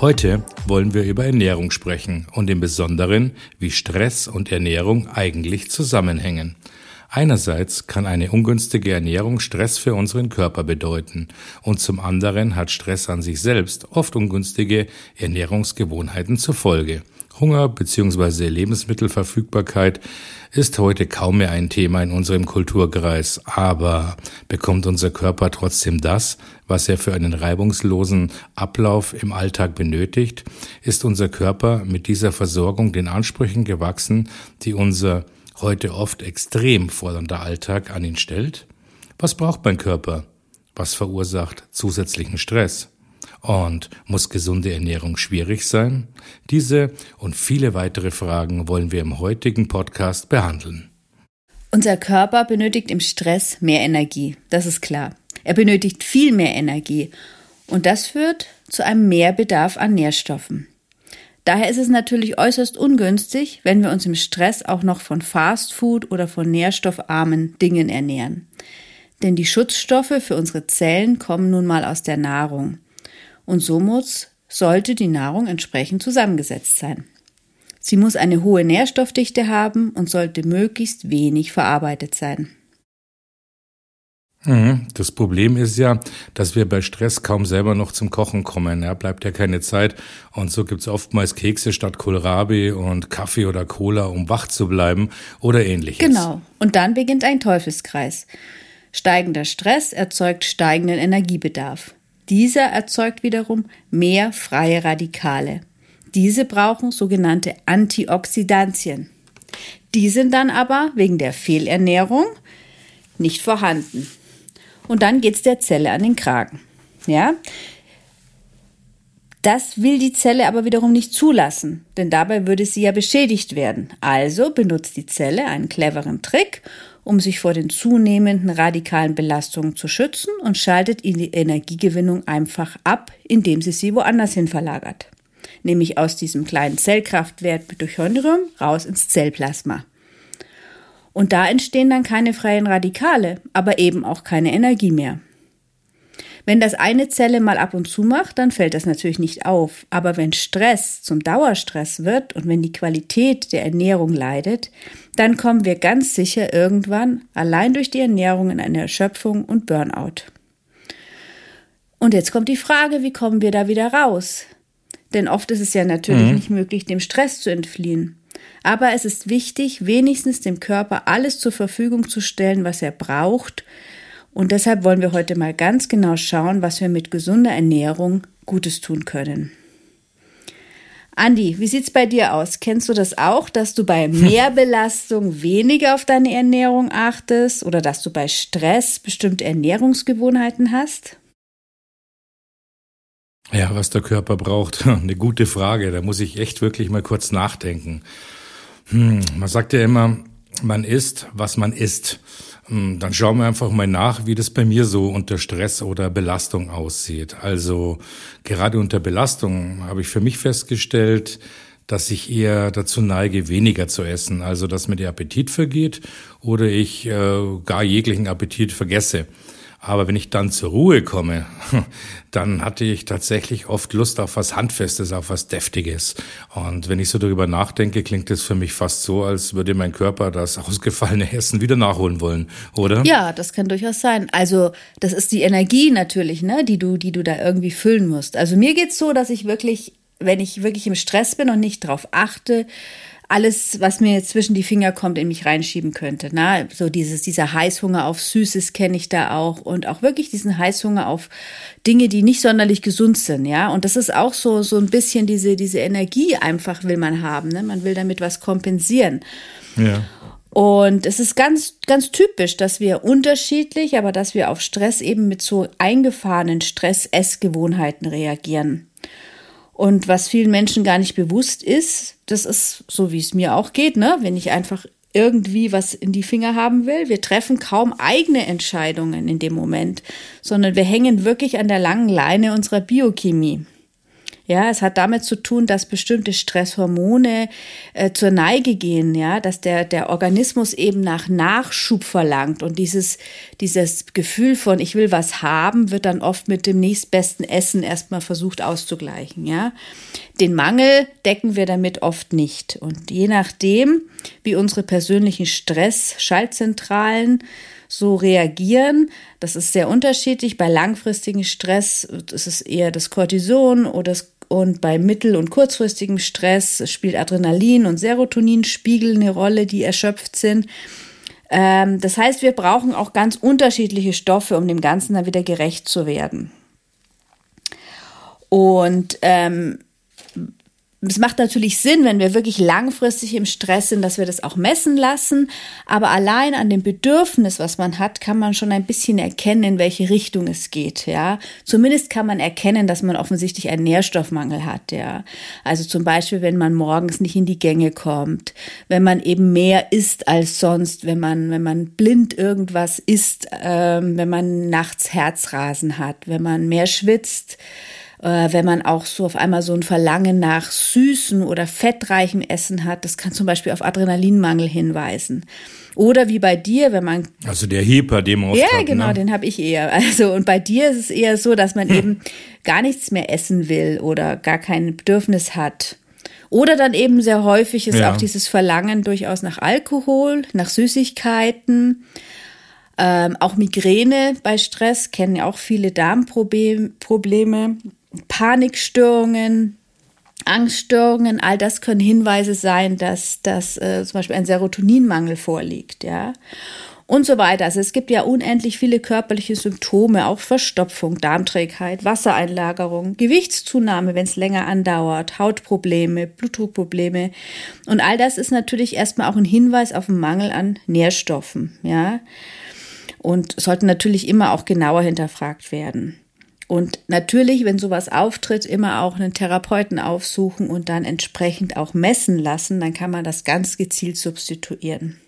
Heute wollen wir über Ernährung sprechen und im Besonderen, wie Stress und Ernährung eigentlich zusammenhängen. Einerseits kann eine ungünstige Ernährung Stress für unseren Körper bedeuten und zum anderen hat Stress an sich selbst oft ungünstige Ernährungsgewohnheiten zur Folge. Hunger bzw. Lebensmittelverfügbarkeit ist heute kaum mehr ein Thema in unserem Kulturkreis, aber bekommt unser Körper trotzdem das, was er für einen reibungslosen Ablauf im Alltag benötigt? Ist unser Körper mit dieser Versorgung den Ansprüchen gewachsen, die unser heute oft extrem fordernder Alltag an ihn stellt? Was braucht mein Körper? Was verursacht zusätzlichen Stress? Und muss gesunde Ernährung schwierig sein? Diese und viele weitere Fragen wollen wir im heutigen Podcast behandeln. Unser Körper benötigt im Stress mehr Energie, das ist klar. Er benötigt viel mehr Energie und das führt zu einem Mehrbedarf an Nährstoffen. Daher ist es natürlich äußerst ungünstig, wenn wir uns im Stress auch noch von Fastfood oder von nährstoffarmen Dingen ernähren. Denn die Schutzstoffe für unsere Zellen kommen nun mal aus der Nahrung und so muss, sollte die Nahrung entsprechend zusammengesetzt sein. Sie muss eine hohe Nährstoffdichte haben und sollte möglichst wenig verarbeitet sein. Mhm. Das Problem ist ja, dass wir bei Stress kaum selber noch zum Kochen kommen. Ja, bleibt ja keine Zeit. Und so gibt's oftmals Kekse statt Kohlrabi und Kaffee oder Cola, um wach zu bleiben oder ähnliches. Genau. Und dann beginnt ein Teufelskreis. Steigender Stress erzeugt steigenden Energiebedarf. Dieser erzeugt wiederum mehr freie Radikale. Diese brauchen sogenannte Antioxidantien. Die sind dann aber wegen der Fehlernährung nicht vorhanden. Und dann geht es der Zelle an den Kragen. Ja? Das will die Zelle aber wiederum nicht zulassen, denn dabei würde sie ja beschädigt werden. Also benutzt die Zelle einen cleveren Trick um sich vor den zunehmenden radikalen Belastungen zu schützen und schaltet die Energiegewinnung einfach ab, indem sie sie woanders hin verlagert. Nämlich aus diesem kleinen Zellkraftwert Mitochondrium raus ins Zellplasma. Und da entstehen dann keine freien Radikale, aber eben auch keine Energie mehr. Wenn das eine Zelle mal ab und zu macht, dann fällt das natürlich nicht auf. Aber wenn Stress zum Dauerstress wird und wenn die Qualität der Ernährung leidet, dann kommen wir ganz sicher irgendwann allein durch die Ernährung in eine Erschöpfung und Burnout. Und jetzt kommt die Frage, wie kommen wir da wieder raus? Denn oft ist es ja natürlich mhm. nicht möglich, dem Stress zu entfliehen. Aber es ist wichtig, wenigstens dem Körper alles zur Verfügung zu stellen, was er braucht, und deshalb wollen wir heute mal ganz genau schauen, was wir mit gesunder Ernährung Gutes tun können. Andi, wie sieht's bei dir aus? Kennst du das auch, dass du bei Mehrbelastung weniger auf deine Ernährung achtest oder dass du bei Stress bestimmte Ernährungsgewohnheiten hast? Ja, was der Körper braucht, eine gute Frage. Da muss ich echt wirklich mal kurz nachdenken. Hm, man sagt ja immer, man isst, was man isst. Hm, dann schauen wir einfach mal nach, wie das bei mir so unter Stress oder Belastung aussieht. Also gerade unter Belastung habe ich für mich festgestellt, dass ich eher dazu neige, weniger zu essen. Also dass mir der Appetit vergeht oder ich äh, gar jeglichen Appetit vergesse. Aber wenn ich dann zur Ruhe komme, dann hatte ich tatsächlich oft Lust auf was Handfestes, auf was Deftiges. Und wenn ich so darüber nachdenke, klingt es für mich fast so, als würde mein Körper das ausgefallene Essen wieder nachholen wollen, oder? Ja, das kann durchaus sein. Also, das ist die Energie natürlich, ne, die du, die du da irgendwie füllen musst. Also mir geht's so, dass ich wirklich, wenn ich wirklich im Stress bin und nicht drauf achte, alles, was mir jetzt zwischen die Finger kommt, in mich reinschieben könnte. Na, so dieses, dieser Heißhunger auf Süßes kenne ich da auch und auch wirklich diesen Heißhunger auf Dinge, die nicht sonderlich gesund sind, ja. Und das ist auch so, so ein bisschen diese, diese Energie einfach will man haben, ne? Man will damit was kompensieren. Ja. Und es ist ganz, ganz typisch, dass wir unterschiedlich, aber dass wir auf Stress eben mit so eingefahrenen Stress-Essgewohnheiten reagieren. Und was vielen Menschen gar nicht bewusst ist, das ist so, wie es mir auch geht, ne? Wenn ich einfach irgendwie was in die Finger haben will. Wir treffen kaum eigene Entscheidungen in dem Moment, sondern wir hängen wirklich an der langen Leine unserer Biochemie. Ja, es hat damit zu tun, dass bestimmte Stresshormone äh, zur Neige gehen, ja, dass der, der Organismus eben nach Nachschub verlangt und dieses, dieses Gefühl von ich will was haben, wird dann oft mit dem nächstbesten Essen erstmal versucht auszugleichen, ja. Den Mangel decken wir damit oft nicht und je nachdem, wie unsere persönlichen Stress-Schaltzentralen so reagieren. Das ist sehr unterschiedlich. Bei langfristigem Stress ist es eher das Cortison oder das und bei mittel- und kurzfristigem Stress spielt Adrenalin und Serotoninspiegel eine Rolle, die erschöpft sind. Ähm, das heißt, wir brauchen auch ganz unterschiedliche Stoffe, um dem Ganzen dann wieder gerecht zu werden. Und ähm, es macht natürlich Sinn, wenn wir wirklich langfristig im Stress sind, dass wir das auch messen lassen. Aber allein an dem Bedürfnis, was man hat, kann man schon ein bisschen erkennen, in welche Richtung es geht. Ja, zumindest kann man erkennen, dass man offensichtlich einen Nährstoffmangel hat. Ja, also zum Beispiel, wenn man morgens nicht in die Gänge kommt, wenn man eben mehr isst als sonst, wenn man, wenn man blind irgendwas isst, ähm, wenn man nachts Herzrasen hat, wenn man mehr schwitzt äh, wenn man auch so auf einmal so ein Verlangen nach süßen oder fettreichem Essen hat. Das kann zum Beispiel auf Adrenalinmangel hinweisen. Oder wie bei dir, wenn man. Also der Hyper, den man Ja, hat, genau, ne? den habe ich eher. Also, und bei dir ist es eher so, dass man eben gar nichts mehr essen will oder gar kein Bedürfnis hat. Oder dann eben sehr häufig ist ja. auch dieses Verlangen durchaus nach Alkohol, nach Süßigkeiten. Ähm, auch Migräne bei Stress kennen ja auch viele Darmprobleme. Panikstörungen, Angststörungen, all das können Hinweise sein, dass, dass äh, zum Beispiel ein Serotoninmangel vorliegt, ja. Und so weiter. Also es gibt ja unendlich viele körperliche Symptome, auch Verstopfung, Darmträgheit, Wassereinlagerung, Gewichtszunahme, wenn es länger andauert, Hautprobleme, Blutdruckprobleme. Und all das ist natürlich erstmal auch ein Hinweis auf einen Mangel an Nährstoffen, ja. Und sollten natürlich immer auch genauer hinterfragt werden. Und natürlich, wenn sowas auftritt, immer auch einen Therapeuten aufsuchen und dann entsprechend auch messen lassen, dann kann man das ganz gezielt substituieren.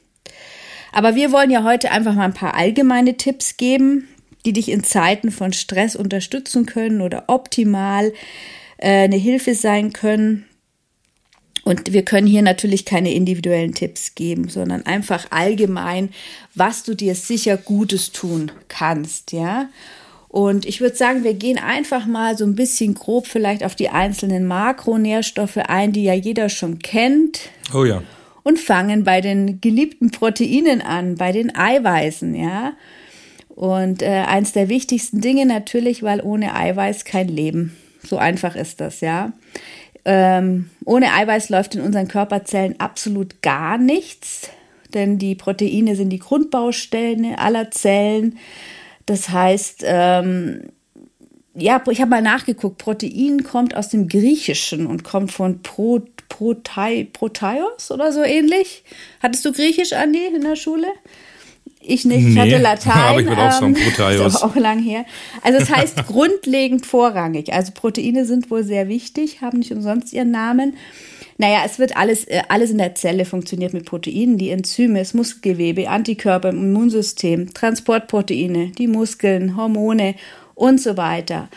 Aber wir wollen ja heute einfach mal ein paar allgemeine Tipps geben, die dich in Zeiten von Stress unterstützen können oder optimal äh, eine Hilfe sein können. Und wir können hier natürlich keine individuellen Tipps geben, sondern einfach allgemein, was du dir sicher Gutes tun kannst, ja. Und ich würde sagen, wir gehen einfach mal so ein bisschen grob vielleicht auf die einzelnen Makronährstoffe ein, die ja jeder schon kennt. Oh ja. Und fangen bei den geliebten Proteinen an, bei den Eiweißen, ja. Und äh, eins der wichtigsten Dinge natürlich, weil ohne Eiweiß kein Leben. So einfach ist das, ja. Ähm, ohne Eiweiß läuft in unseren Körperzellen absolut gar nichts, denn die Proteine sind die Grundbaustellen aller Zellen. Das heißt, ähm, ja, ich habe mal nachgeguckt, Protein kommt aus dem Griechischen und kommt von Pro, Protai, Protaios oder so ähnlich. Hattest du Griechisch, Andi, in der Schule? Ich nicht, ich hatte Latein. Aber ich bin auch so ein ähm. Ist auch lang her. Also es heißt grundlegend vorrangig. Also Proteine sind wohl sehr wichtig, haben nicht umsonst ihren Namen. Naja, es wird alles, äh, alles in der Zelle funktioniert mit Proteinen, die Enzyme, das Muskelgewebe, Antikörper im Immunsystem, Transportproteine, die Muskeln, Hormone und so weiter.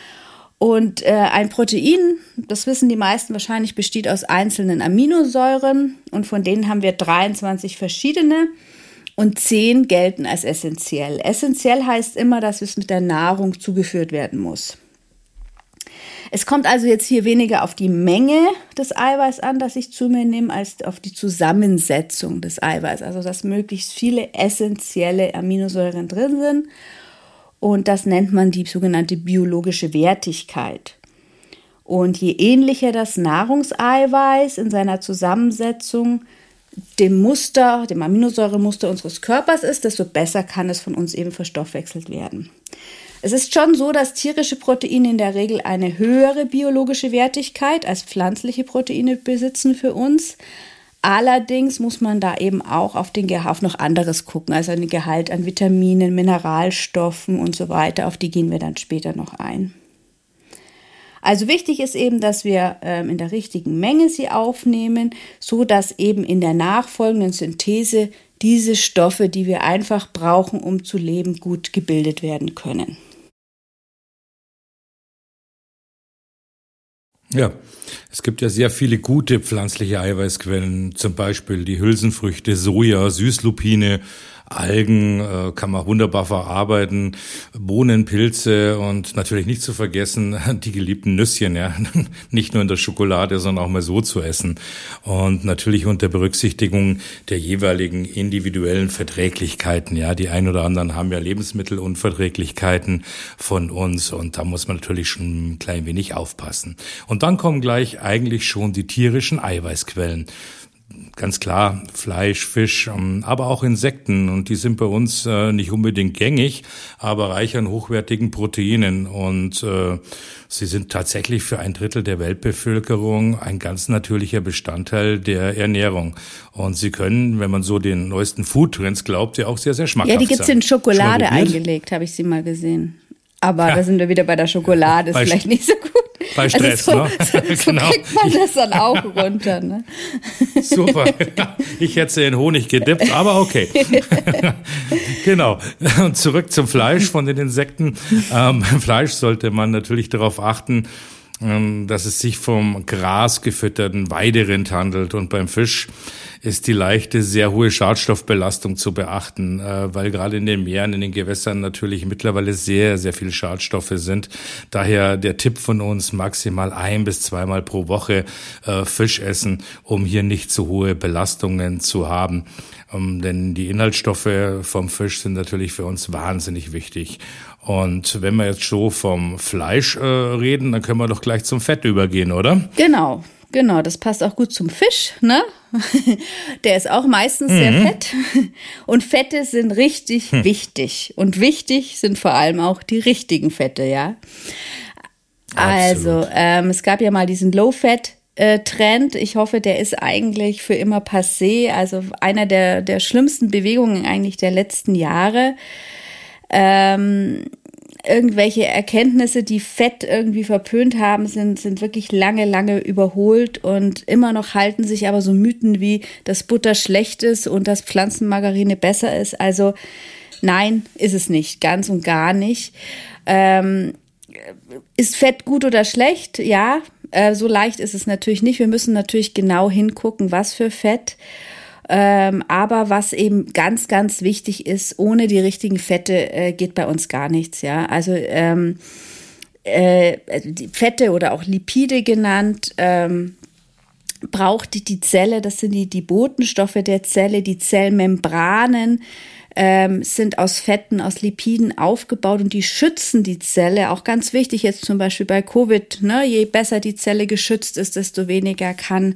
Und äh, ein Protein, das wissen die meisten wahrscheinlich, besteht aus einzelnen Aminosäuren und von denen haben wir 23 verschiedene und 10 gelten als essentiell. Essentiell heißt immer, dass es mit der Nahrung zugeführt werden muss. Es kommt also jetzt hier weniger auf die Menge des Eiweiß an, das ich zu mir nehme, als auf die Zusammensetzung des Eiweiß. Also, dass möglichst viele essentielle Aminosäuren drin sind. Und das nennt man die sogenannte biologische Wertigkeit. Und je ähnlicher das Nahrungseiweiß in seiner Zusammensetzung dem Muster, dem Aminosäuremuster unseres Körpers ist, desto besser kann es von uns eben verstoffwechselt werden. Es ist schon so, dass tierische Proteine in der Regel eine höhere biologische Wertigkeit als pflanzliche Proteine besitzen für uns. Allerdings muss man da eben auch auf den Gehalt noch anderes gucken, also den Gehalt an Vitaminen, Mineralstoffen und so weiter. Auf die gehen wir dann später noch ein. Also wichtig ist eben, dass wir ähm, in der richtigen Menge sie aufnehmen, so dass eben in der nachfolgenden Synthese diese Stoffe, die wir einfach brauchen, um zu leben, gut gebildet werden können. Ja, es gibt ja sehr viele gute pflanzliche Eiweißquellen, zum Beispiel die Hülsenfrüchte, Soja, Süßlupine, Algen äh, kann man wunderbar verarbeiten, Bohnen, Pilze und natürlich nicht zu vergessen die geliebten Nüsschen, ja, nicht nur in der Schokolade, sondern auch mal so zu essen. Und natürlich unter Berücksichtigung der jeweiligen individuellen Verträglichkeiten, ja, die ein oder anderen haben ja Lebensmittelunverträglichkeiten von uns und da muss man natürlich schon ein klein wenig aufpassen. Und dann kommen gleich eigentlich schon die tierischen Eiweißquellen ganz klar Fleisch, Fisch, ähm, aber auch Insekten. Und die sind bei uns äh, nicht unbedingt gängig, aber reich an hochwertigen Proteinen. Und äh, sie sind tatsächlich für ein Drittel der Weltbevölkerung ein ganz natürlicher Bestandteil der Ernährung. Und sie können, wenn man so den neuesten Foodtrends glaubt, ja auch sehr, sehr schmackhaft sein. Ja, die gibt's in Schokolade eingelegt, habe ich sie mal gesehen. Aber ja. da sind wir wieder bei der Schokolade, ist vielleicht nicht so gut. Bei also Stress, also so, ne? So, so genau. kriegt man das dann auch runter. Ne? Super. Ich hätte sie in Honig gedippt, aber okay. genau. Und zurück zum Fleisch von den Insekten. Ähm, beim Fleisch sollte man natürlich darauf achten, ähm, dass es sich vom Gras gefütterten Weiderind handelt und beim Fisch ist die leichte, sehr hohe Schadstoffbelastung zu beachten, äh, weil gerade in den Meeren, in den Gewässern natürlich mittlerweile sehr, sehr viele Schadstoffe sind. Daher der Tipp von uns, maximal ein bis zweimal pro Woche äh, Fisch essen, um hier nicht zu hohe Belastungen zu haben. Ähm, denn die Inhaltsstoffe vom Fisch sind natürlich für uns wahnsinnig wichtig. Und wenn wir jetzt so vom Fleisch äh, reden, dann können wir doch gleich zum Fett übergehen, oder? Genau. Genau, das passt auch gut zum Fisch, ne? Der ist auch meistens mhm. sehr fett. Und Fette sind richtig hm. wichtig. Und wichtig sind vor allem auch die richtigen Fette, ja? Also, ähm, es gab ja mal diesen Low-Fat Trend. Ich hoffe, der ist eigentlich für immer passé. Also einer der, der schlimmsten Bewegungen eigentlich der letzten Jahre. Ähm, irgendwelche Erkenntnisse, die Fett irgendwie verpönt haben, sind, sind wirklich lange, lange überholt und immer noch halten sich aber so Mythen wie, dass Butter schlecht ist und dass Pflanzenmargarine besser ist. Also nein, ist es nicht, ganz und gar nicht. Ähm, ist Fett gut oder schlecht? Ja, äh, so leicht ist es natürlich nicht. Wir müssen natürlich genau hingucken, was für Fett. Ähm, aber was eben ganz, ganz wichtig ist, ohne die richtigen Fette äh, geht bei uns gar nichts, ja. Also ähm, äh, die Fette oder auch Lipide genannt, ähm, braucht die, Zelle, das sind die, die Botenstoffe der Zelle, die Zellmembranen, ähm, sind aus Fetten, aus Lipiden aufgebaut und die schützen die Zelle. Auch ganz wichtig jetzt zum Beispiel bei Covid. Ne? Je besser die Zelle geschützt ist, desto weniger kann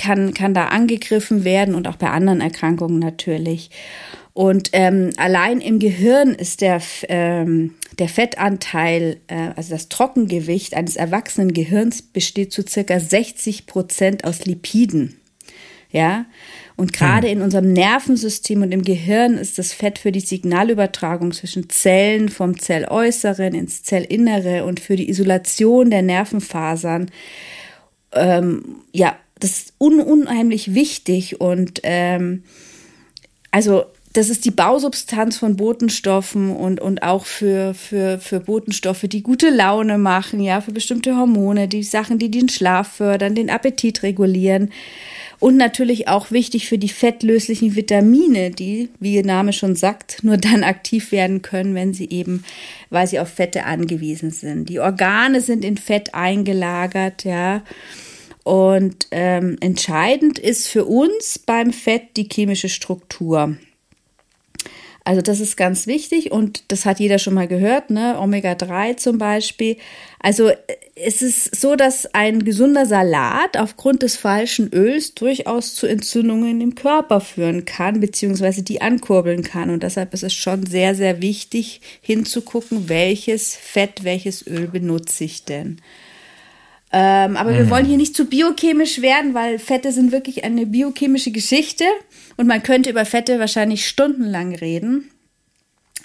kann, kann da angegriffen werden und auch bei anderen Erkrankungen natürlich. Und ähm, allein im Gehirn ist der, ähm, der Fettanteil, äh, also das Trockengewicht eines erwachsenen Gehirns besteht zu circa 60 Prozent aus Lipiden. Ja, und gerade hm. in unserem Nervensystem und im Gehirn ist das Fett für die Signalübertragung zwischen Zellen vom Zelläußeren ins Zellinnere und für die Isolation der Nervenfasern ähm, ja das ist un unheimlich wichtig und ähm, also das ist die Bausubstanz von Botenstoffen und, und auch für, für, für Botenstoffe, die gute Laune machen, ja, für bestimmte Hormone, die Sachen, die den Schlaf fördern, den Appetit regulieren. Und natürlich auch wichtig für die fettlöslichen Vitamine, die, wie ihr Name schon sagt, nur dann aktiv werden können, wenn sie eben, weil sie auf Fette angewiesen sind. Die Organe sind in Fett eingelagert, ja. Und ähm, entscheidend ist für uns beim Fett die chemische Struktur. Also das ist ganz wichtig und das hat jeder schon mal gehört, ne? Omega-3 zum Beispiel. Also äh, es ist so, dass ein gesunder Salat aufgrund des falschen Öls durchaus zu Entzündungen im Körper führen kann, beziehungsweise die ankurbeln kann. Und deshalb ist es schon sehr, sehr wichtig hinzugucken, welches Fett, welches Öl benutze ich denn. Ähm, aber mhm. wir wollen hier nicht zu biochemisch werden, weil Fette sind wirklich eine biochemische Geschichte und man könnte über Fette wahrscheinlich stundenlang reden.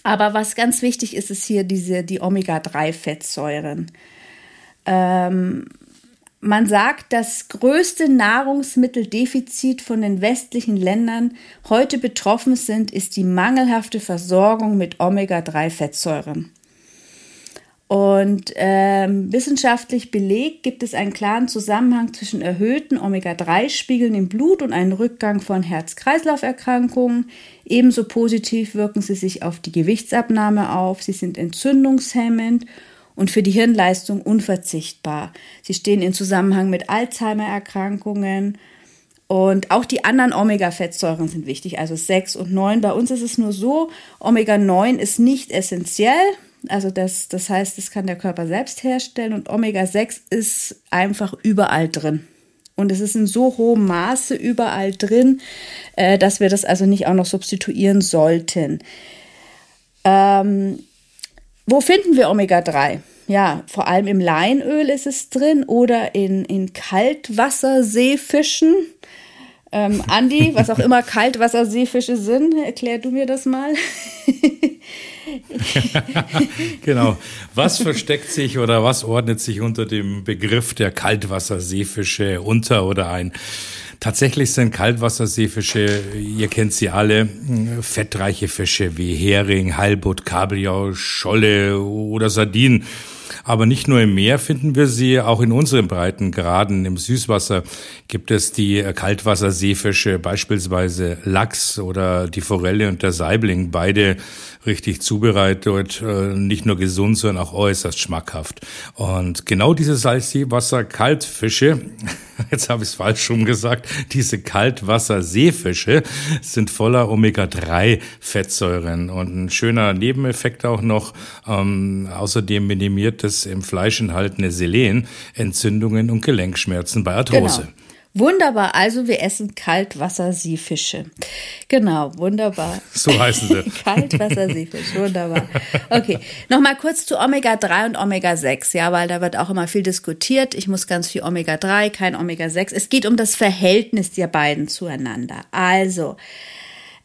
Aber was ganz wichtig ist, ist hier diese, die Omega-3-Fettsäuren. Ähm, man sagt, das größte Nahrungsmitteldefizit von den westlichen Ländern heute betroffen sind, ist die mangelhafte Versorgung mit Omega-3-Fettsäuren. Und ähm, wissenschaftlich belegt gibt es einen klaren Zusammenhang zwischen erhöhten Omega-3-Spiegeln im Blut und einem Rückgang von Herz-Kreislauf-Erkrankungen. Ebenso positiv wirken sie sich auf die Gewichtsabnahme auf. Sie sind entzündungshemmend und für die Hirnleistung unverzichtbar. Sie stehen in Zusammenhang mit Alzheimer-Erkrankungen. Und auch die anderen Omega-Fettsäuren sind wichtig, also 6 und 9. Bei uns ist es nur so, Omega-9 ist nicht essentiell. Also das, das heißt, das kann der Körper selbst herstellen und Omega-6 ist einfach überall drin. Und es ist in so hohem Maße überall drin, äh, dass wir das also nicht auch noch substituieren sollten. Ähm, wo finden wir Omega-3? Ja, vor allem im Leinöl ist es drin oder in, in Kaltwasserseefischen. Ähm, Andi, was auch immer Kaltwasserseefische sind, erklär du mir das mal. genau. Was versteckt sich oder was ordnet sich unter dem Begriff der Kaltwasserseefische unter oder ein? Tatsächlich sind Kaltwasserseefische, ihr kennt sie alle, fettreiche Fische wie Hering, Heilbutt, Kabeljau, Scholle oder Sardinen. Aber nicht nur im Meer finden wir sie, auch in unseren Breitengraden im Süßwasser gibt es die Kaltwasserseefische, beispielsweise Lachs oder die Forelle und der Saibling, beide richtig zubereitet, äh, nicht nur gesund, sondern auch äußerst schmackhaft. Und genau diese Salzwasser-Kaltfische, jetzt habe ich es falsch schon gesagt, diese Kaltwasser-Seefische sind voller Omega-3-Fettsäuren. Und ein schöner Nebeneffekt auch noch, ähm, außerdem minimiert das im Fleisch enthaltene Selen Entzündungen und Gelenkschmerzen bei Arthrose. Genau. Wunderbar, also wir essen Kaltwasserseefische. Genau, wunderbar. So heißen sie. Kaltwasserseefisch, wunderbar. Okay, nochmal kurz zu Omega-3 und Omega-6, ja, weil da wird auch immer viel diskutiert. Ich muss ganz viel Omega-3, kein Omega-6. Es geht um das Verhältnis der beiden zueinander. Also,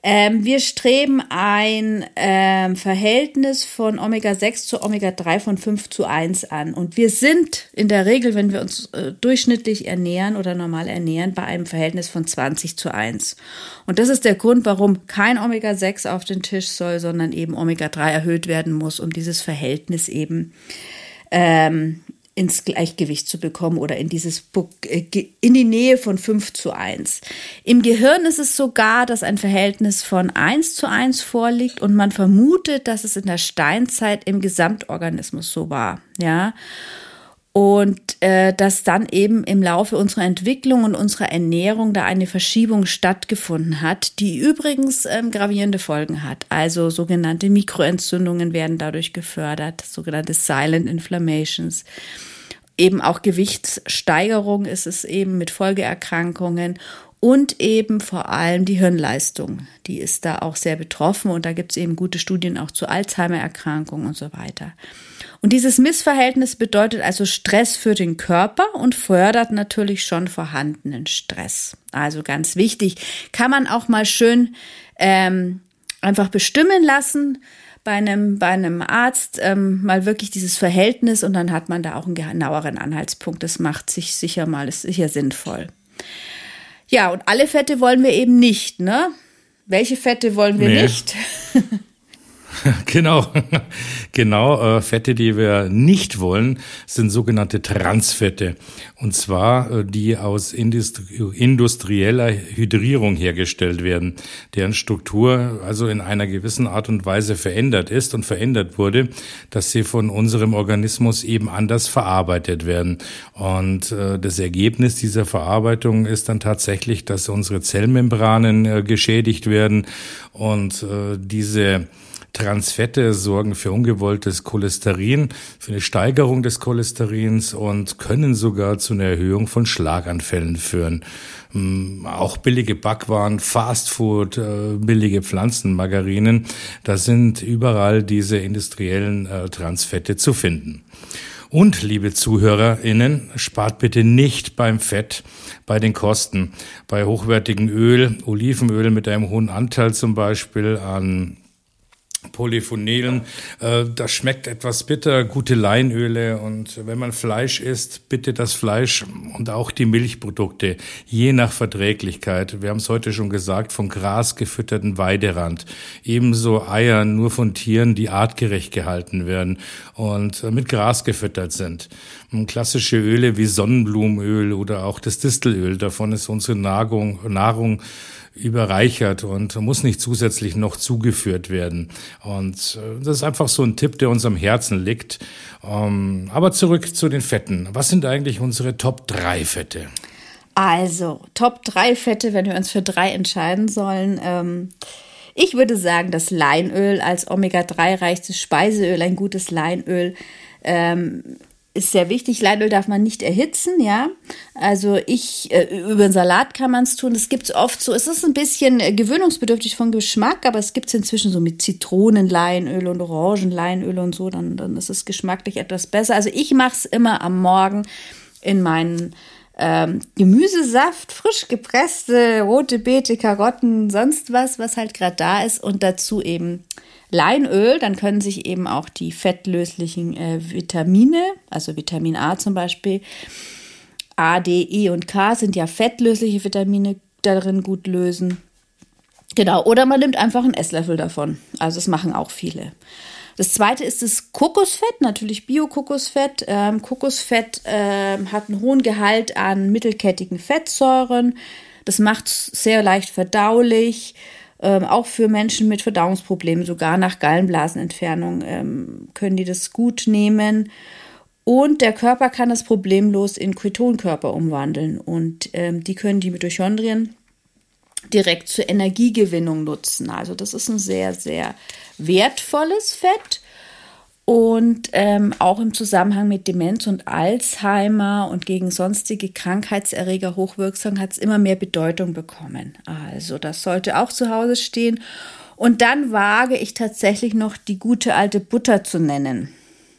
ähm, wir streben ein ähm, Verhältnis von Omega-6 zu Omega-3 von 5 zu 1 an. Und wir sind in der Regel, wenn wir uns äh, durchschnittlich ernähren oder normal ernähren, bei einem Verhältnis von 20 zu 1. Und das ist der Grund, warum kein Omega-6 auf den Tisch soll, sondern eben Omega-3 erhöht werden muss, um dieses Verhältnis eben ähm, ins Gleichgewicht zu bekommen oder in dieses äh, in die Nähe von 5 zu 1. Im Gehirn ist es sogar, dass ein Verhältnis von 1 zu 1 vorliegt und man vermutet, dass es in der Steinzeit im Gesamtorganismus so war, ja. Und äh, dass dann eben im Laufe unserer Entwicklung und unserer Ernährung da eine Verschiebung stattgefunden hat, die übrigens ähm, gravierende Folgen hat. Also sogenannte Mikroentzündungen werden dadurch gefördert, sogenannte Silent Inflammations eben auch Gewichtssteigerung ist es eben mit Folgeerkrankungen und eben vor allem die Hirnleistung. Die ist da auch sehr betroffen und da gibt es eben gute Studien auch zu Alzheimer-Erkrankungen und so weiter. Und dieses Missverhältnis bedeutet also Stress für den Körper und fördert natürlich schon vorhandenen Stress. Also ganz wichtig, kann man auch mal schön ähm, einfach bestimmen lassen bei einem, bei einem Arzt ähm, mal wirklich dieses Verhältnis und dann hat man da auch einen genaueren Anhaltspunkt. Das macht sich sicher mal, ist sicher sinnvoll. Ja, und alle Fette wollen wir eben nicht, ne? Welche Fette wollen wir nee. nicht? Genau, genau. Äh, Fette, die wir nicht wollen, sind sogenannte Transfette. Und zwar äh, die aus industrieller Hydrierung hergestellt werden, deren Struktur also in einer gewissen Art und Weise verändert ist und verändert wurde, dass sie von unserem Organismus eben anders verarbeitet werden. Und äh, das Ergebnis dieser Verarbeitung ist dann tatsächlich, dass unsere Zellmembranen geschädigt werden und diese Transfette sorgen für ungewolltes Cholesterin, für eine Steigerung des Cholesterins und können sogar zu einer Erhöhung von Schlaganfällen führen. Mm, auch billige Backwaren, Fastfood, äh, billige Pflanzenmargarinen, da sind überall diese industriellen äh, Transfette zu finden. Und, liebe ZuhörerInnen, spart bitte nicht beim Fett, bei den Kosten. Bei hochwertigem Öl, Olivenöl mit einem hohen Anteil zum Beispiel an Polyphenolen. Äh, das schmeckt etwas bitter, gute Leinöle und wenn man Fleisch isst, bitte das Fleisch und auch die Milchprodukte, je nach Verträglichkeit. Wir haben es heute schon gesagt, von Gras gefütterten Weiderand. Ebenso Eier nur von Tieren, die artgerecht gehalten werden und mit Gras gefüttert sind. Klassische Öle wie Sonnenblumenöl oder auch das Distelöl, davon ist unsere Nahrung, Nahrung überreichert und muss nicht zusätzlich noch zugeführt werden. Und äh, das ist einfach so ein Tipp, der uns am Herzen liegt. Ähm, aber zurück zu den Fetten. Was sind eigentlich unsere Top 3 Fette? Also, Top 3 Fette, wenn wir uns für drei entscheiden sollen. Ähm, ich würde sagen, das Leinöl als Omega-3 reichstes Speiseöl, ein gutes Leinöl. Ähm, ist sehr wichtig. Leinöl darf man nicht erhitzen, ja. Also ich, äh, über einen Salat kann man es tun. Das gibt es oft so. Es ist ein bisschen äh, gewöhnungsbedürftig von Geschmack, aber es gibt es inzwischen so mit Zitronenleinöl und Orangenleinöl und so. Dann, dann ist es geschmacklich etwas besser. Also ich mache es immer am Morgen in meinen ähm, Gemüsesaft, frisch gepresste rote Beete, Karotten, sonst was, was halt gerade da ist und dazu eben Leinöl, dann können sich eben auch die fettlöslichen äh, Vitamine, also Vitamin A zum Beispiel, A, D, E und K sind ja fettlösliche Vitamine darin gut lösen. Genau, oder man nimmt einfach einen Esslöffel davon. Also das machen auch viele. Das zweite ist das Kokosfett, natürlich Bio-Kokosfett. Ähm, Kokosfett ähm, hat einen hohen Gehalt an mittelkettigen Fettsäuren. Das macht es sehr leicht verdaulich ähm, auch für Menschen mit Verdauungsproblemen, sogar nach Gallenblasenentfernung, ähm, können die das gut nehmen. Und der Körper kann das problemlos in Ketonkörper umwandeln. Und ähm, die können die Mitochondrien direkt zur Energiegewinnung nutzen. Also das ist ein sehr, sehr wertvolles Fett. Und ähm, auch im Zusammenhang mit Demenz und Alzheimer und gegen sonstige Krankheitserreger hochwirksam hat es immer mehr Bedeutung bekommen. Also das sollte auch zu Hause stehen. Und dann wage ich tatsächlich noch die gute alte Butter zu nennen.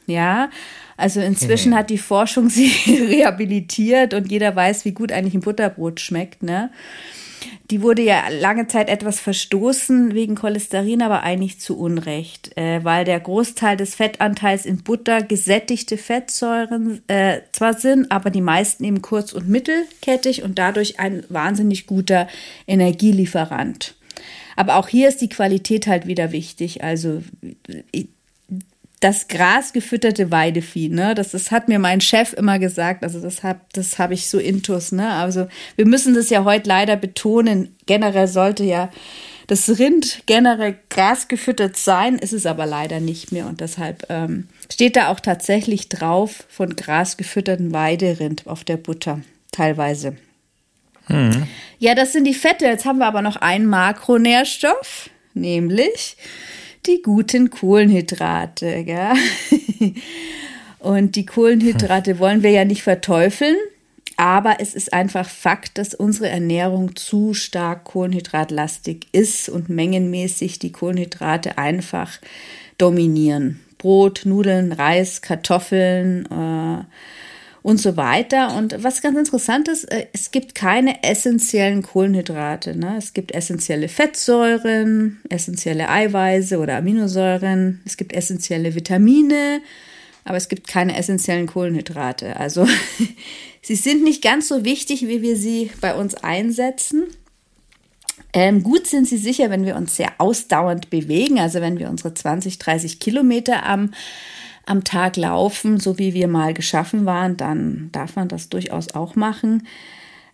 Ja, also inzwischen mhm. hat die Forschung sie rehabilitiert und jeder weiß, wie gut eigentlich ein Butterbrot schmeckt. Ne? Die wurde ja lange Zeit etwas verstoßen wegen Cholesterin, aber eigentlich zu Unrecht, äh, weil der Großteil des Fettanteils in Butter gesättigte Fettsäuren äh, zwar sind, aber die meisten eben kurz- und mittelkettig und dadurch ein wahnsinnig guter Energielieferant. Aber auch hier ist die Qualität halt wieder wichtig. Also das grasgefütterte Weidevieh, ne? Das, das hat mir mein Chef immer gesagt. Also das hab, das habe ich so intus, ne? Also wir müssen das ja heute leider betonen. Generell sollte ja das Rind generell grasgefüttert sein, ist es aber leider nicht mehr. Und deshalb ähm, steht da auch tatsächlich drauf von grasgefütterten Weiderind auf der Butter, teilweise. Mhm. Ja, das sind die Fette. Jetzt haben wir aber noch einen Makronährstoff, nämlich die guten Kohlenhydrate. Gell? Und die Kohlenhydrate wollen wir ja nicht verteufeln, aber es ist einfach Fakt, dass unsere Ernährung zu stark kohlenhydratlastig ist und mengenmäßig die Kohlenhydrate einfach dominieren. Brot, Nudeln, Reis, Kartoffeln, äh, und so weiter. Und was ganz interessant ist, äh, es gibt keine essentiellen Kohlenhydrate. Ne? Es gibt essentielle Fettsäuren, essentielle Eiweiße oder Aminosäuren, es gibt essentielle Vitamine, aber es gibt keine essentiellen Kohlenhydrate. Also sie sind nicht ganz so wichtig, wie wir sie bei uns einsetzen. Ähm, gut sind sie sicher, wenn wir uns sehr ausdauernd bewegen, also wenn wir unsere 20, 30 Kilometer am am Tag laufen, so wie wir mal geschaffen waren, dann darf man das durchaus auch machen.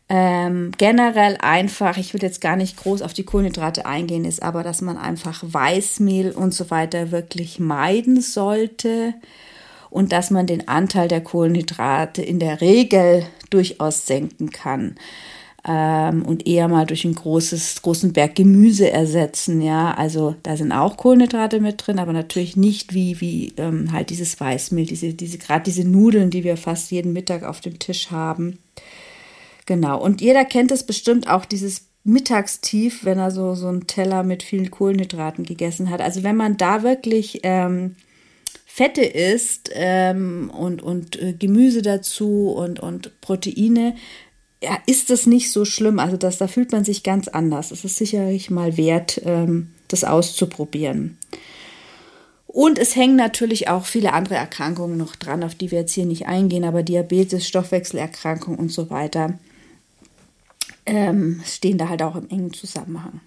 Ähm, generell einfach, ich will jetzt gar nicht groß auf die Kohlenhydrate eingehen, ist aber, dass man einfach Weißmehl und so weiter wirklich meiden sollte und dass man den Anteil der Kohlenhydrate in der Regel durchaus senken kann ähm, und eher mal durch ein großes, großen Berg Gemüse ersetzen. Ja, also da sind auch Kohlenhydrate mit drin, aber natürlich nicht wie, wie ähm, halt dieses Weißmehl, diese, diese, gerade diese Nudeln, die wir fast jeden Mittag auf dem Tisch haben. Genau. Und jeder kennt es bestimmt auch, dieses Mittagstief, wenn er so, so einen Teller mit vielen Kohlenhydraten gegessen hat. Also wenn man da wirklich ähm, Fette isst ähm, und, und äh, Gemüse dazu und, und Proteine, ja, ist das nicht so schlimm. Also das, da fühlt man sich ganz anders. Es ist sicherlich mal wert, ähm, das auszuprobieren. Und es hängen natürlich auch viele andere Erkrankungen noch dran, auf die wir jetzt hier nicht eingehen, aber Diabetes, Stoffwechselerkrankung und so weiter ähm, stehen da halt auch im engen Zusammenhang.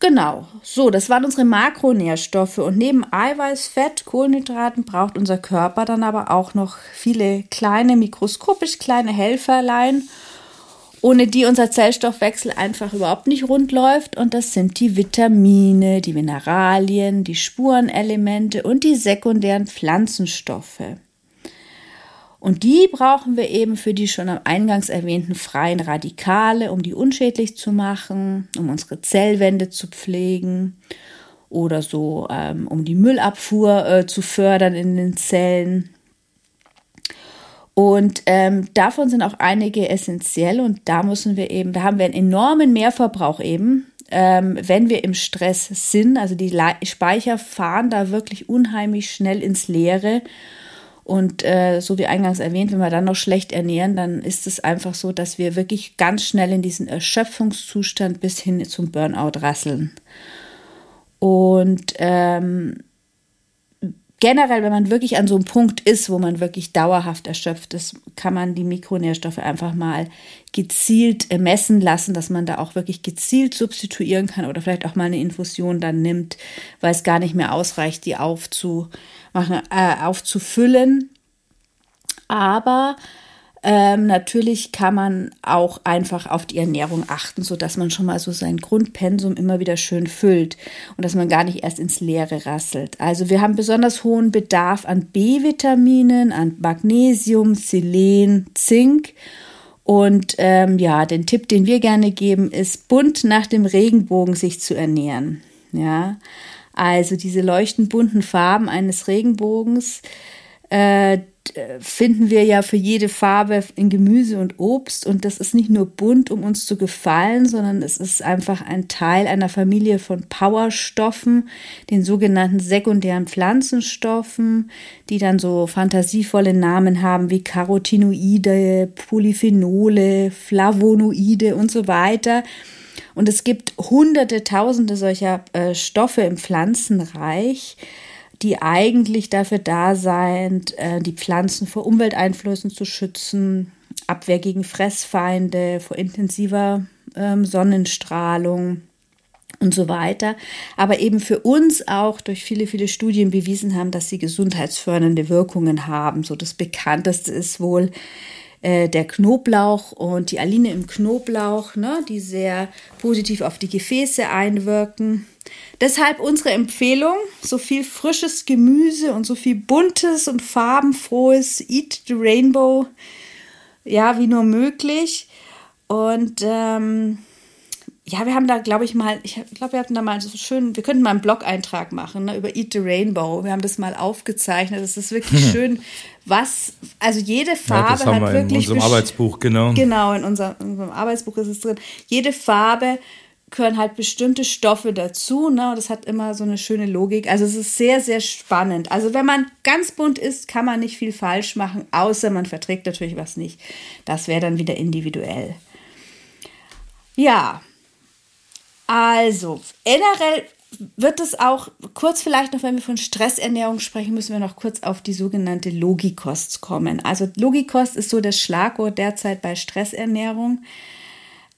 Genau, so, das waren unsere Makronährstoffe und neben Eiweiß, Fett, Kohlenhydraten braucht unser Körper dann aber auch noch viele kleine, mikroskopisch kleine Helferlein, ohne die unser Zellstoffwechsel einfach überhaupt nicht rund läuft und das sind die Vitamine, die Mineralien, die Spurenelemente und die sekundären Pflanzenstoffe. Und die brauchen wir eben für die schon am Eingangs erwähnten freien Radikale, um die unschädlich zu machen, um unsere Zellwände zu pflegen oder so, ähm, um die Müllabfuhr äh, zu fördern in den Zellen. Und ähm, davon sind auch einige essentiell und da müssen wir eben, da haben wir einen enormen Mehrverbrauch eben, ähm, wenn wir im Stress sind. Also die Speicher fahren da wirklich unheimlich schnell ins Leere. Und äh, so wie eingangs erwähnt, wenn wir dann noch schlecht ernähren, dann ist es einfach so, dass wir wirklich ganz schnell in diesen Erschöpfungszustand bis hin zum Burnout rasseln. Und ähm, generell, wenn man wirklich an so einem Punkt ist, wo man wirklich dauerhaft erschöpft ist, kann man die Mikronährstoffe einfach mal gezielt messen lassen, dass man da auch wirklich gezielt substituieren kann oder vielleicht auch mal eine Infusion dann nimmt, weil es gar nicht mehr ausreicht, die aufzu machen, äh, aufzufüllen. Aber ähm, natürlich kann man auch einfach auf die Ernährung achten, sodass man schon mal so sein Grundpensum immer wieder schön füllt und dass man gar nicht erst ins Leere rasselt. Also wir haben besonders hohen Bedarf an B-Vitaminen, an Magnesium, Selen, Zink. Und ähm, ja, den Tipp, den wir gerne geben, ist bunt nach dem Regenbogen sich zu ernähren. Ja, also diese leuchtend bunten Farben eines Regenbogens äh, finden wir ja für jede Farbe in Gemüse und Obst. Und das ist nicht nur bunt, um uns zu gefallen, sondern es ist einfach ein Teil einer Familie von Powerstoffen, den sogenannten sekundären Pflanzenstoffen, die dann so fantasievolle Namen haben wie Carotinoide, Polyphenole, Flavonoide und so weiter. Und es gibt hunderte, tausende solcher äh, Stoffe im Pflanzenreich, die eigentlich dafür da sind, äh, die Pflanzen vor Umwelteinflüssen zu schützen, Abwehr gegen Fressfeinde, vor intensiver ähm, Sonnenstrahlung und so weiter. Aber eben für uns auch durch viele, viele Studien bewiesen haben, dass sie gesundheitsfördernde Wirkungen haben. So das bekannteste ist wohl äh, der Knoblauch und die Aline im Knoblauch, ne, die sehr positiv auf die Gefäße einwirken. Deshalb unsere Empfehlung, so viel frisches Gemüse und so viel buntes und farbenfrohes Eat the Rainbow, ja, wie nur möglich. Und ähm, ja, wir haben da, glaube ich, mal, ich glaube, wir hatten da mal so schön, wir könnten mal einen Blog-Eintrag machen ne, über Eat the Rainbow. Wir haben das mal aufgezeichnet. Es ist wirklich schön, was, also jede Farbe ja, das haben hat wir wirklich. In unserem Arbeitsbuch, genau. Genau, in unserem, in unserem Arbeitsbuch ist es drin. Jede Farbe gehören halt bestimmte Stoffe dazu, ne? Und das hat immer so eine schöne Logik. Also es ist sehr, sehr spannend. Also wenn man ganz bunt ist, kann man nicht viel falsch machen, außer man verträgt natürlich was nicht. Das wäre dann wieder individuell. Ja, also, generell wird es auch kurz vielleicht noch, wenn wir von Stressernährung sprechen, müssen wir noch kurz auf die sogenannte Logikost kommen. Also Logikost ist so das Schlagwort derzeit bei Stressernährung.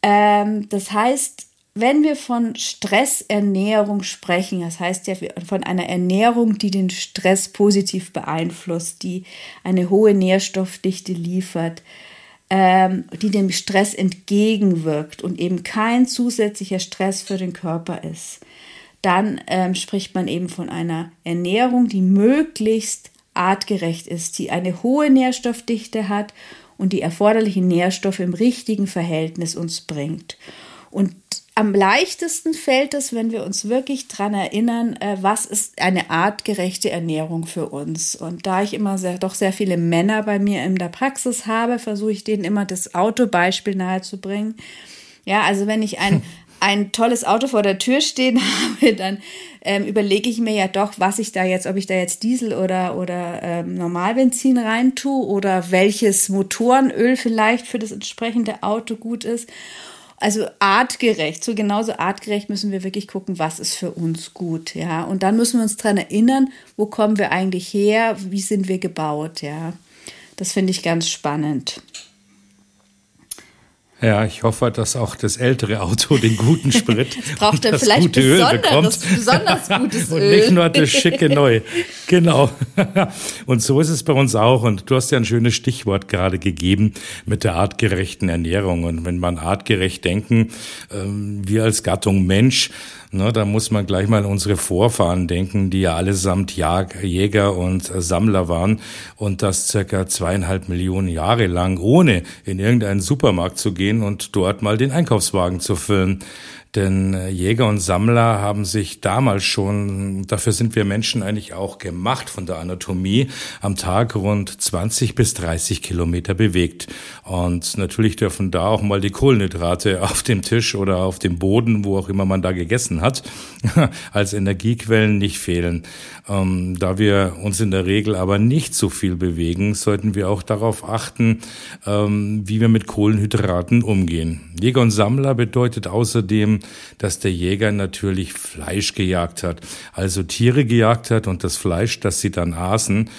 Ähm, das heißt, wenn wir von Stressernährung sprechen, das heißt ja von einer Ernährung, die den Stress positiv beeinflusst, die eine hohe Nährstoffdichte liefert, ähm, die dem Stress entgegenwirkt und eben kein zusätzlicher Stress für den Körper ist, dann ähm, spricht man eben von einer Ernährung, die möglichst artgerecht ist, die eine hohe Nährstoffdichte hat und die erforderlichen Nährstoffe im richtigen Verhältnis uns bringt. Und am leichtesten fällt es, wenn wir uns wirklich daran erinnern, äh, was ist eine artgerechte Ernährung für uns. Und da ich immer sehr, doch sehr viele Männer bei mir in der Praxis habe, versuche ich denen immer das Autobeispiel nahezubringen. Ja, also wenn ich ein, ein tolles Auto vor der Tür stehen habe, dann ähm, überlege ich mir ja doch, was ich da jetzt, ob ich da jetzt Diesel oder, oder ähm, Normalbenzin rein tue oder welches Motorenöl vielleicht für das entsprechende Auto gut ist. Also artgerecht, so genauso artgerecht müssen wir wirklich gucken, was ist für uns gut, ja. Und dann müssen wir uns daran erinnern, wo kommen wir eigentlich her, wie sind wir gebaut, ja. Das finde ich ganz spannend. Ja, ich hoffe, dass auch das ältere Auto den guten Sprit das braucht er vielleicht gute Öl bekommt. besonders gutes Öl. Und nicht nur das schicke Neu. Genau. Und so ist es bei uns auch. Und du hast ja ein schönes Stichwort gerade gegeben mit der artgerechten Ernährung. Und wenn man artgerecht denken, ähm, wir als Gattung Mensch, Ne, da muss man gleich mal an unsere Vorfahren denken, die ja allesamt Jäger und Sammler waren und das circa zweieinhalb Millionen Jahre lang, ohne in irgendeinen Supermarkt zu gehen und dort mal den Einkaufswagen zu füllen. Denn äh, Jäger und Sammler haben sich damals schon, dafür sind wir Menschen eigentlich auch gemacht von der Anatomie, am Tag rund 20 bis 30 Kilometer bewegt. Und natürlich dürfen da auch mal die Kohlenhydrate auf dem Tisch oder auf dem Boden, wo auch immer man da gegessen hat, als Energiequellen nicht fehlen. Ähm, da wir uns in der Regel aber nicht so viel bewegen, sollten wir auch darauf achten, ähm, wie wir mit Kohlenhydraten umgehen. Jäger und Sammler bedeutet außerdem, dass der Jäger natürlich Fleisch gejagt hat, also Tiere gejagt hat und das Fleisch, das sie dann aßen,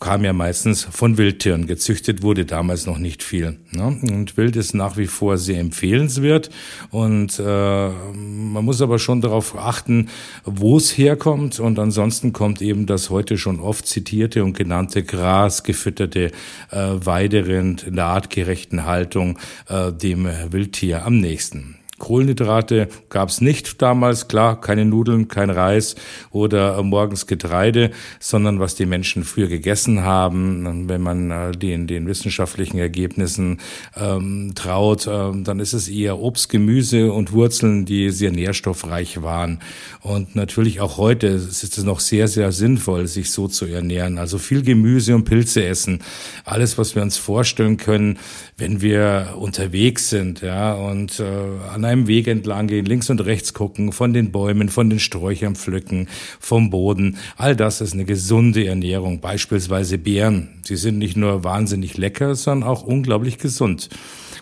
kam ja meistens von Wildtieren. Gezüchtet wurde damals noch nicht viel. Ne? Und Wild ist nach wie vor sehr empfehlenswert. Und äh, man muss aber schon darauf achten, wo es herkommt. Und ansonsten kommt eben das heute schon oft zitierte und genannte Gras gefütterte äh, Weiderind in der artgerechten Haltung äh, dem Wildtier am nächsten. Kohlenhydrate gab es nicht damals, klar, keine Nudeln, kein Reis oder morgens Getreide, sondern was die Menschen früher gegessen haben. Wenn man äh, den, den wissenschaftlichen Ergebnissen ähm, traut, äh, dann ist es eher Obst, Gemüse und Wurzeln, die sehr nährstoffreich waren. Und natürlich auch heute ist es noch sehr, sehr sinnvoll, sich so zu ernähren. Also viel Gemüse und Pilze essen. Alles, was wir uns vorstellen können, wenn wir unterwegs sind, ja, und äh, an einem Weg entlang gehen, links und rechts gucken, von den Bäumen, von den Sträuchern pflücken, vom Boden. All das ist eine gesunde Ernährung. Beispielsweise Beeren. Sie sind nicht nur wahnsinnig lecker, sondern auch unglaublich gesund.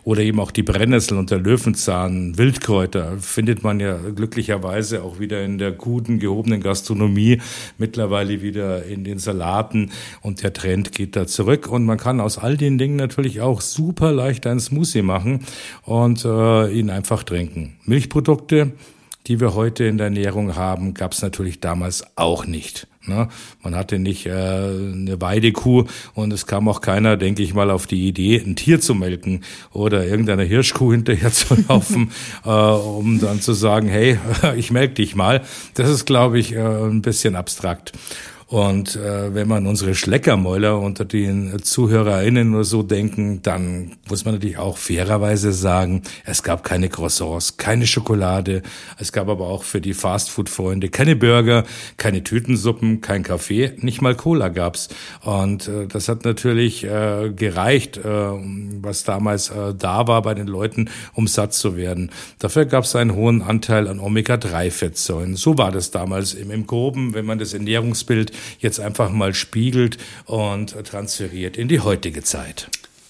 Oder eben auch die Brennnessel und der Löwenzahn, Wildkräuter findet man ja glücklicherweise auch wieder in der guten, gehobenen Gastronomie, mittlerweile wieder in den Salaten und der Trend geht da zurück und man kann aus all den Dingen natürlich auch super leicht einen Smoothie machen und äh, ihn einfach trinken. Milchprodukte, die wir heute in der Ernährung haben, gab es natürlich damals auch nicht. Ne? Man hatte nicht äh, eine Weidekuh und es kam auch keiner, denke ich mal, auf die Idee, ein Tier zu melken oder irgendeiner Hirschkuh hinterher zu laufen, äh, um dann zu sagen, hey, ich melk dich mal. Das ist, glaube ich, äh, ein bisschen abstrakt. Und äh, wenn man unsere Schleckermäuler unter den ZuhörerInnen nur so denken, dann muss man natürlich auch fairerweise sagen, es gab keine Croissants, keine Schokolade, es gab aber auch für die Fastfood-Freunde keine Burger, keine Tütensuppen, kein Kaffee, nicht mal Cola gab's. Und äh, das hat natürlich äh, gereicht, äh, was damals äh, da war bei den Leuten, um satt zu werden. Dafür gab's einen hohen Anteil an Omega-3-Fettsäuren. So war das damals im, im Groben, wenn man das Ernährungsbild jetzt einfach mal spiegelt und transferiert in die heutige Zeit.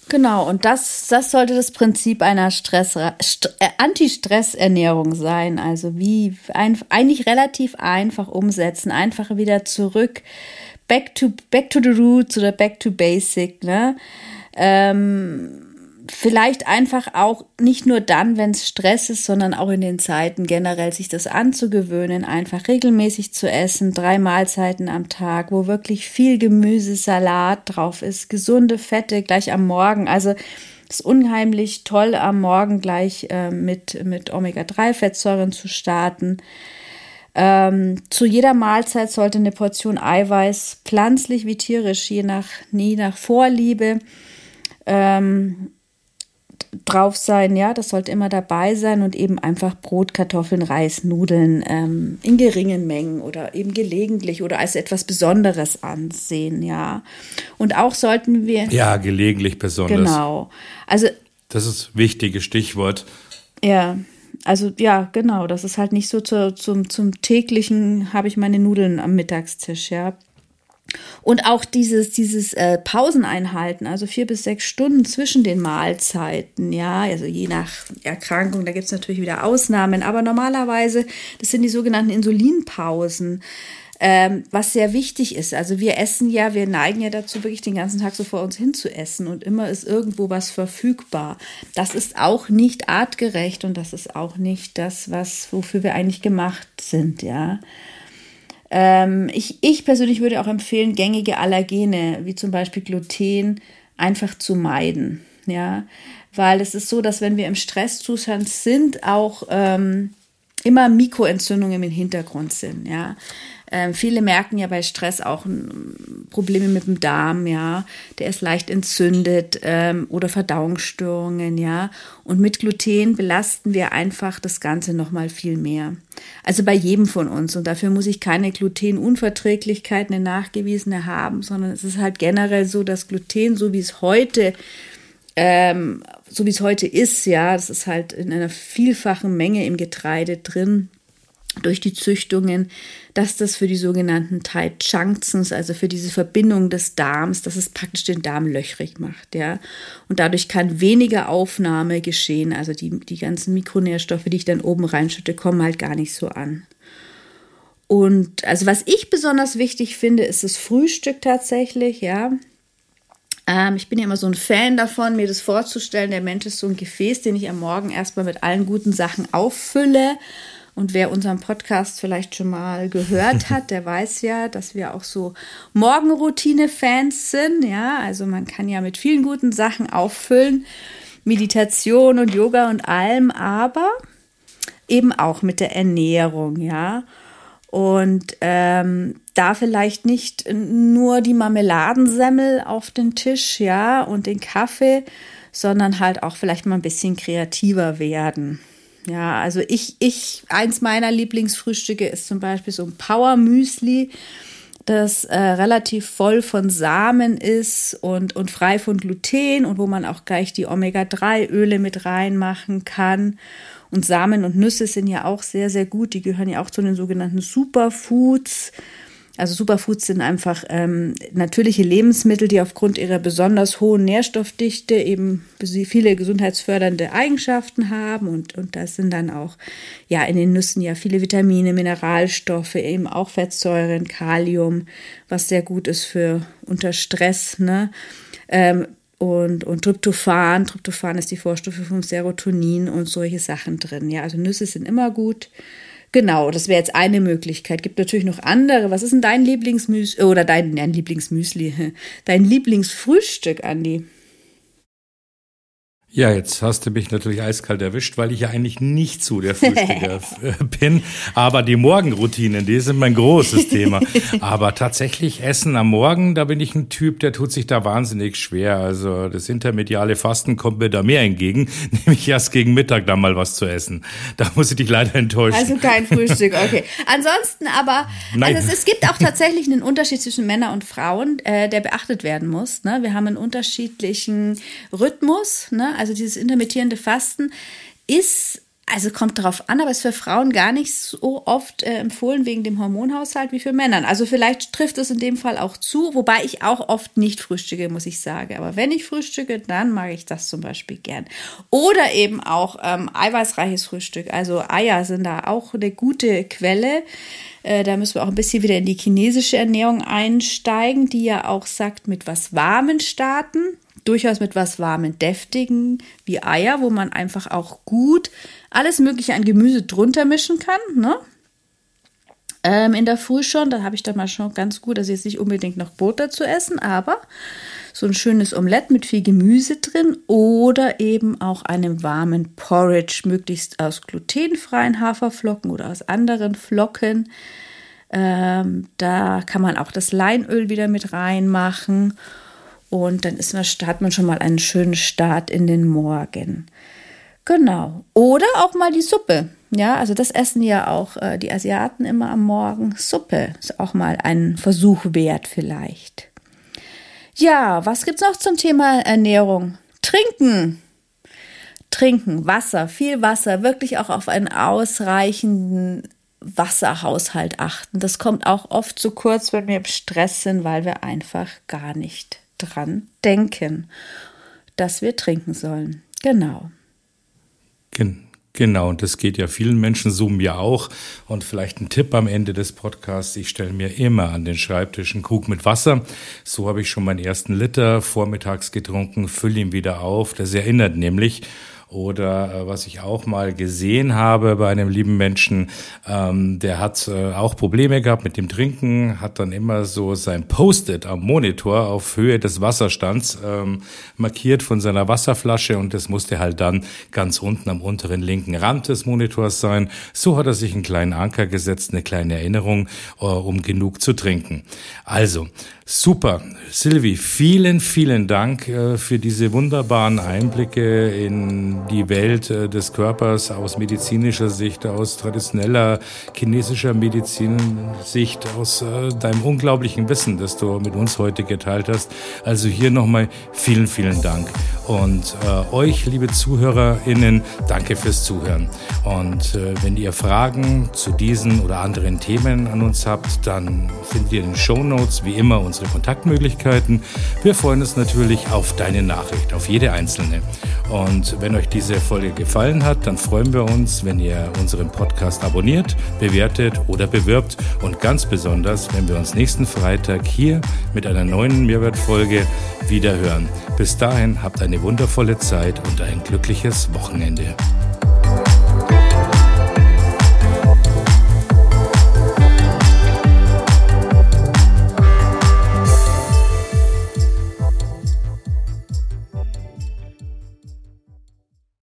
Genau, und das, das sollte das Prinzip einer Stress, St äh, Anti-Stress-Ernährung sein. Also wie ein, eigentlich relativ einfach umsetzen, einfach wieder zurück, back to, back to the roots oder back to basic. Ne? Ähm, vielleicht einfach auch nicht nur dann, wenn es Stress ist, sondern auch in den Zeiten generell sich das anzugewöhnen, einfach regelmäßig zu essen, drei Mahlzeiten am Tag, wo wirklich viel Gemüse, Salat drauf ist, gesunde Fette gleich am Morgen. Also ist unheimlich toll, am Morgen gleich äh, mit, mit Omega-3-Fettsäuren zu starten. Ähm, zu jeder Mahlzeit sollte eine Portion Eiweiß, pflanzlich wie tierisch, je nach, je nach Vorliebe, ähm, drauf sein, ja, das sollte immer dabei sein und eben einfach Brot, Kartoffeln, Reis, Nudeln ähm, in geringen Mengen oder eben gelegentlich oder als etwas Besonderes ansehen, ja. Und auch sollten wir. Ja, gelegentlich besonders. Genau. Also. Das ist wichtiges Stichwort. Ja. Also ja, genau, das ist halt nicht so zu, zum, zum täglichen, habe ich meine Nudeln am Mittagstisch, ja. Und auch dieses, dieses äh, Pauseneinhalten, also vier bis sechs Stunden zwischen den Mahlzeiten, ja, also je nach Erkrankung, da gibt es natürlich wieder Ausnahmen, aber normalerweise, das sind die sogenannten Insulinpausen. Ähm, was sehr wichtig ist. Also wir essen ja, wir neigen ja dazu, wirklich den ganzen Tag so vor uns hin zu essen und immer ist irgendwo was verfügbar. Das ist auch nicht artgerecht und das ist auch nicht das, was, wofür wir eigentlich gemacht sind, ja. Ähm, ich, ich persönlich würde auch empfehlen, gängige Allergene, wie zum Beispiel Gluten, einfach zu meiden. Ja, weil es ist so, dass wenn wir im Stresszustand sind, auch ähm, immer Mikroentzündungen im Hintergrund sind. Ja, ähm, viele merken ja bei Stress auch ähm, Probleme mit dem Darm, ja. Der ist leicht entzündet ähm, oder Verdauungsstörungen, ja. Und mit Gluten belasten wir einfach das Ganze nochmal viel mehr. Also bei jedem von uns. Und dafür muss ich keine Glutenunverträglichkeit, eine nachgewiesene haben, sondern es ist halt generell so, dass Gluten, so wie es heute ähm, so wie es heute ist, ja, das ist halt in einer vielfachen Menge im Getreide drin durch die Züchtungen, dass das für die sogenannten Tight Junctions, also für diese Verbindung des Darms, dass es praktisch den Darm löchrig macht, ja. Und dadurch kann weniger Aufnahme geschehen. Also die, die ganzen Mikronährstoffe, die ich dann oben reinschütte, kommen halt gar nicht so an. Und also was ich besonders wichtig finde, ist das Frühstück tatsächlich, ja. Ähm, ich bin ja immer so ein Fan davon, mir das vorzustellen, der Mensch ist so ein Gefäß, den ich am Morgen erstmal mit allen guten Sachen auffülle und wer unseren Podcast vielleicht schon mal gehört hat, der weiß ja, dass wir auch so Morgenroutine-Fans sind. Ja, also man kann ja mit vielen guten Sachen auffüllen. Meditation und Yoga und allem, aber eben auch mit der Ernährung, ja. Und ähm, da vielleicht nicht nur die Marmeladensemmel auf den Tisch, ja, und den Kaffee, sondern halt auch vielleicht mal ein bisschen kreativer werden. Ja, also ich, ich, eins meiner Lieblingsfrühstücke ist zum Beispiel so ein Power Müsli, das äh, relativ voll von Samen ist und, und frei von Gluten und wo man auch gleich die Omega-3-Öle mit reinmachen kann. Und Samen und Nüsse sind ja auch sehr, sehr gut. Die gehören ja auch zu den sogenannten Superfoods. Also Superfoods sind einfach ähm, natürliche Lebensmittel, die aufgrund ihrer besonders hohen Nährstoffdichte eben viele gesundheitsfördernde Eigenschaften haben. Und, und das sind dann auch ja in den Nüssen ja viele Vitamine, Mineralstoffe, eben auch Fettsäuren, Kalium, was sehr gut ist für unter Stress. Ne? Ähm, und, und Tryptophan. Tryptophan ist die Vorstufe vom Serotonin und solche Sachen drin. Ja, also Nüsse sind immer gut. Genau, das wäre jetzt eine Möglichkeit. Gibt natürlich noch andere. Was ist denn dein Lieblingsmüsli oder dein, dein Lieblingsmüsli? Dein Lieblingsfrühstück, Andi? Ja, jetzt hast du mich natürlich eiskalt erwischt, weil ich ja eigentlich nicht so der Frühstücker äh, bin. Aber die Morgenroutinen, die sind mein großes Thema. Aber tatsächlich Essen am Morgen, da bin ich ein Typ, der tut sich da wahnsinnig schwer. Also das intermediale Fasten kommt mir da mehr entgegen, nämlich erst gegen Mittag da mal was zu essen. Da muss ich dich leider enttäuschen. Also kein Frühstück, okay. Ansonsten aber, Nein. Also es, es gibt auch tatsächlich einen Unterschied zwischen Männern und Frauen, äh, der beachtet werden muss. Ne? Wir haben einen unterschiedlichen Rhythmus, ne? Also also dieses intermittierende Fasten ist also kommt darauf an, aber ist für Frauen gar nicht so oft äh, empfohlen wegen dem Hormonhaushalt wie für Männern. Also vielleicht trifft es in dem Fall auch zu, wobei ich auch oft nicht frühstücke, muss ich sagen. Aber wenn ich frühstücke, dann mag ich das zum Beispiel gern. Oder eben auch ähm, eiweißreiches Frühstück. Also Eier sind da auch eine gute Quelle. Äh, da müssen wir auch ein bisschen wieder in die chinesische Ernährung einsteigen, die ja auch sagt, mit was Warmen starten durchaus mit was warmen, deftigen wie Eier, wo man einfach auch gut alles Mögliche an Gemüse drunter mischen kann. Ne? Ähm, in der Früh schon, da habe ich dann mal schon ganz gut, also jetzt nicht unbedingt noch Brot dazu essen, aber so ein schönes Omelett mit viel Gemüse drin oder eben auch einem warmen Porridge, möglichst aus glutenfreien Haferflocken oder aus anderen Flocken. Ähm, da kann man auch das Leinöl wieder mit reinmachen und dann ist man, hat man schon mal einen schönen Start in den Morgen. Genau. Oder auch mal die Suppe. Ja, also das essen ja auch äh, die Asiaten immer am Morgen. Suppe ist auch mal ein Versuch wert vielleicht. Ja, was gibt's noch zum Thema Ernährung? Trinken. Trinken, Wasser, viel Wasser, wirklich auch auf einen ausreichenden Wasserhaushalt achten. Das kommt auch oft zu kurz, wenn wir im Stress sind, weil wir einfach gar nicht dran denken, dass wir trinken sollen. Genau. Genau, und das geht ja vielen Menschen so mir auch. Und vielleicht ein Tipp am Ende des Podcasts. Ich stelle mir immer an den Schreibtisch einen Krug mit Wasser. So habe ich schon meinen ersten Liter vormittags getrunken, fülle ihn wieder auf. Das erinnert nämlich oder äh, was ich auch mal gesehen habe bei einem lieben Menschen, ähm, der hat äh, auch Probleme gehabt mit dem Trinken, hat dann immer so sein Post-it am Monitor auf Höhe des Wasserstands ähm, markiert von seiner Wasserflasche und das musste halt dann ganz unten am unteren linken Rand des Monitors sein. So hat er sich einen kleinen Anker gesetzt, eine kleine Erinnerung, äh, um genug zu trinken. Also, Super. Silvi, vielen, vielen Dank äh, für diese wunderbaren Einblicke in die Welt äh, des Körpers aus medizinischer Sicht, aus traditioneller chinesischer Medizinsicht, aus äh, deinem unglaublichen Wissen, das du mit uns heute geteilt hast. Also hier nochmal vielen, vielen Dank. Und äh, euch, liebe ZuhörerInnen, danke fürs Zuhören. Und äh, wenn ihr Fragen zu diesen oder anderen Themen an uns habt, dann findet ihr in den Show Notes wie immer uns unsere Kontaktmöglichkeiten. Wir freuen uns natürlich auf deine Nachricht, auf jede einzelne. Und wenn euch diese Folge gefallen hat, dann freuen wir uns, wenn ihr unseren Podcast abonniert, bewertet oder bewirbt und ganz besonders, wenn wir uns nächsten Freitag hier mit einer neuen Mehrwertfolge wieder hören. Bis dahin habt eine wundervolle Zeit und ein glückliches Wochenende.